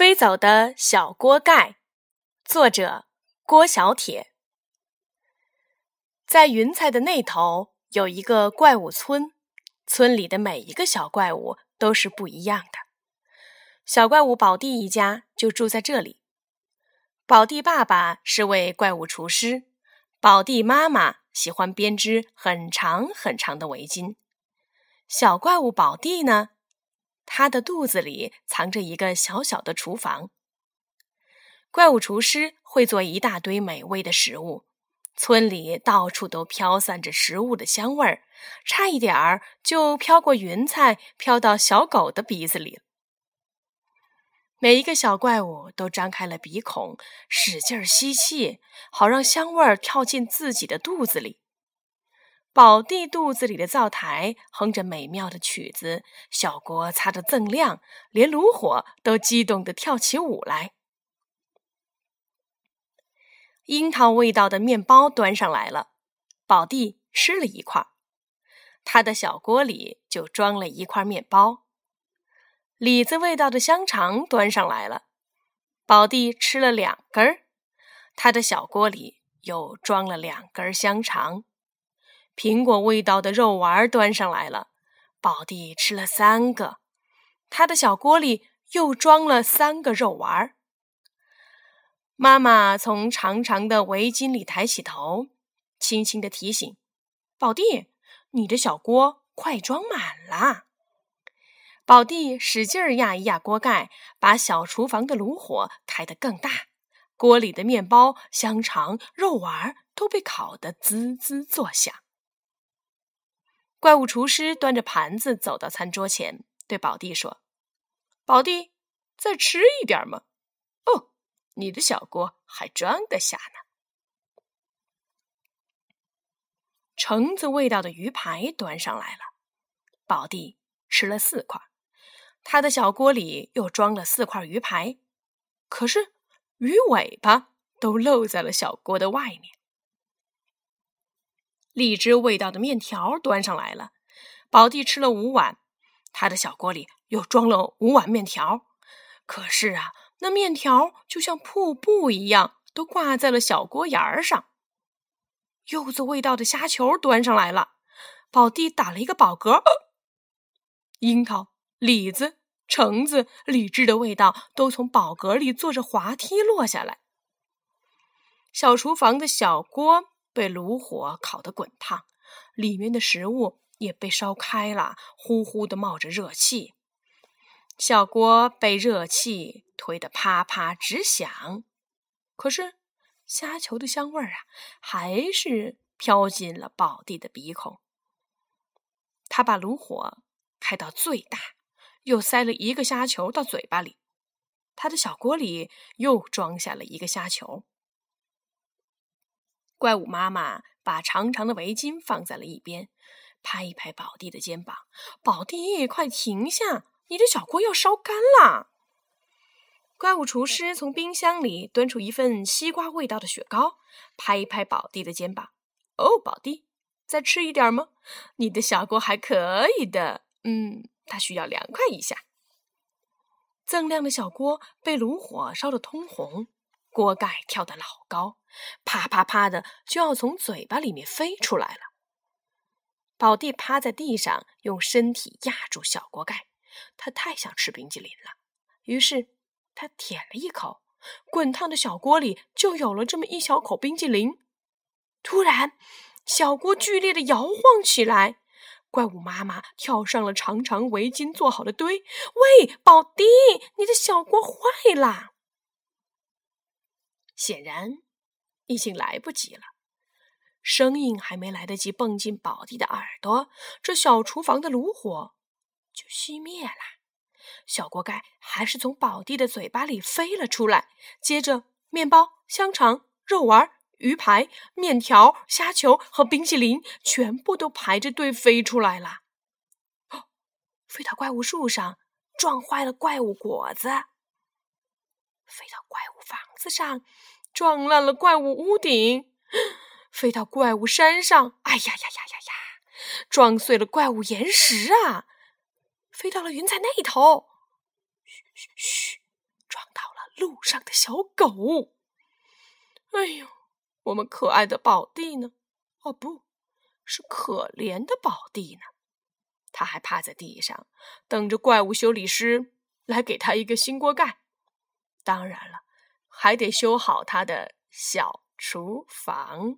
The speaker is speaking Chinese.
飞走的小锅盖，作者郭小铁。在云彩的那头有一个怪物村，村里的每一个小怪物都是不一样的。小怪物宝地一家就住在这里。宝地爸爸是位怪物厨师，宝地妈妈喜欢编织很长很长的围巾。小怪物宝地呢？他的肚子里藏着一个小小的厨房。怪物厨师会做一大堆美味的食物，村里到处都飘散着食物的香味儿，差一点儿就飘过云彩，飘到小狗的鼻子里。每一个小怪物都张开了鼻孔，使劲吸气，好让香味儿跳进自己的肚子里。宝地肚子里的灶台哼着美妙的曲子，小锅擦得锃亮，连炉火都激动地跳起舞来。樱桃味道的面包端上来了，宝地吃了一块，他的小锅里就装了一块面包。李子味道的香肠端上来了，宝地吃了两根儿，他的小锅里又装了两根香肠。苹果味道的肉丸端上来了，宝弟吃了三个，他的小锅里又装了三个肉丸。妈妈从长长的围巾里抬起头，轻轻的提醒宝弟：“你的小锅快装满了。”宝弟使劲压一压锅盖，把小厨房的炉火开得更大，锅里的面包、香肠、肉丸都被烤得滋滋作响。怪物厨师端着盘子走到餐桌前，对宝地说：“宝地，再吃一点嘛？哦，你的小锅还装得下呢。”橙子味道的鱼排端上来了，宝地吃了四块，他的小锅里又装了四块鱼排，可是鱼尾巴都露在了小锅的外面。荔枝味道的面条端上来了，宝弟吃了五碗，他的小锅里又装了五碗面条。可是啊，那面条就像瀑布一样，都挂在了小锅沿儿上。柚子味道的虾球端上来了，宝弟打了一个饱嗝。樱桃、李子、橙子、荔枝的味道都从宝格里坐着滑梯落下来。小厨房的小锅。被炉火烤得滚烫，里面的食物也被烧开了，呼呼的冒着热气。小锅被热气推得啪啪直响，可是虾球的香味儿啊，还是飘进了宝地的鼻孔。他把炉火开到最大，又塞了一个虾球到嘴巴里，他的小锅里又装下了一个虾球。怪物妈妈把长长的围巾放在了一边，拍一拍宝地的肩膀：“宝地，快停下！你的小锅要烧干了。”怪物厨师从冰箱里端出一份西瓜味道的雪糕，拍一拍宝地的肩膀：“哦，宝地，再吃一点吗？你的小锅还可以的，嗯，它需要凉快一下。”锃亮的小锅被炉火烧得通红。锅盖跳得老高，啪啪啪的就要从嘴巴里面飞出来了。宝地趴在地上，用身体压住小锅盖。他太想吃冰激凌了，于是他舔了一口，滚烫的小锅里就有了这么一小口冰激凌。突然，小锅剧烈的摇晃起来，怪物妈妈跳上了长长围巾做好的堆。喂，宝地，你的小锅坏了！显然，已经来不及了。声音还没来得及蹦进宝地的耳朵，这小厨房的炉火就熄灭了。小锅盖还是从宝地的嘴巴里飞了出来。接着，面包、香肠、肉丸、鱼排、面条、虾球和冰淇淋全部都排着队飞出来了。哦，飞到怪物树上，撞坏了怪物果子。飞到怪物房子上，撞烂了怪物屋顶；飞到怪物山上，哎呀呀呀呀呀，撞碎了怪物岩石啊！飞到了云彩那头，嘘嘘嘘，撞到了路上的小狗。哎呦，我们可爱的宝地呢？哦，不是可怜的宝地呢，他还趴在地上，等着怪物修理师来给他一个新锅盖。当然了还得修好他的小厨房。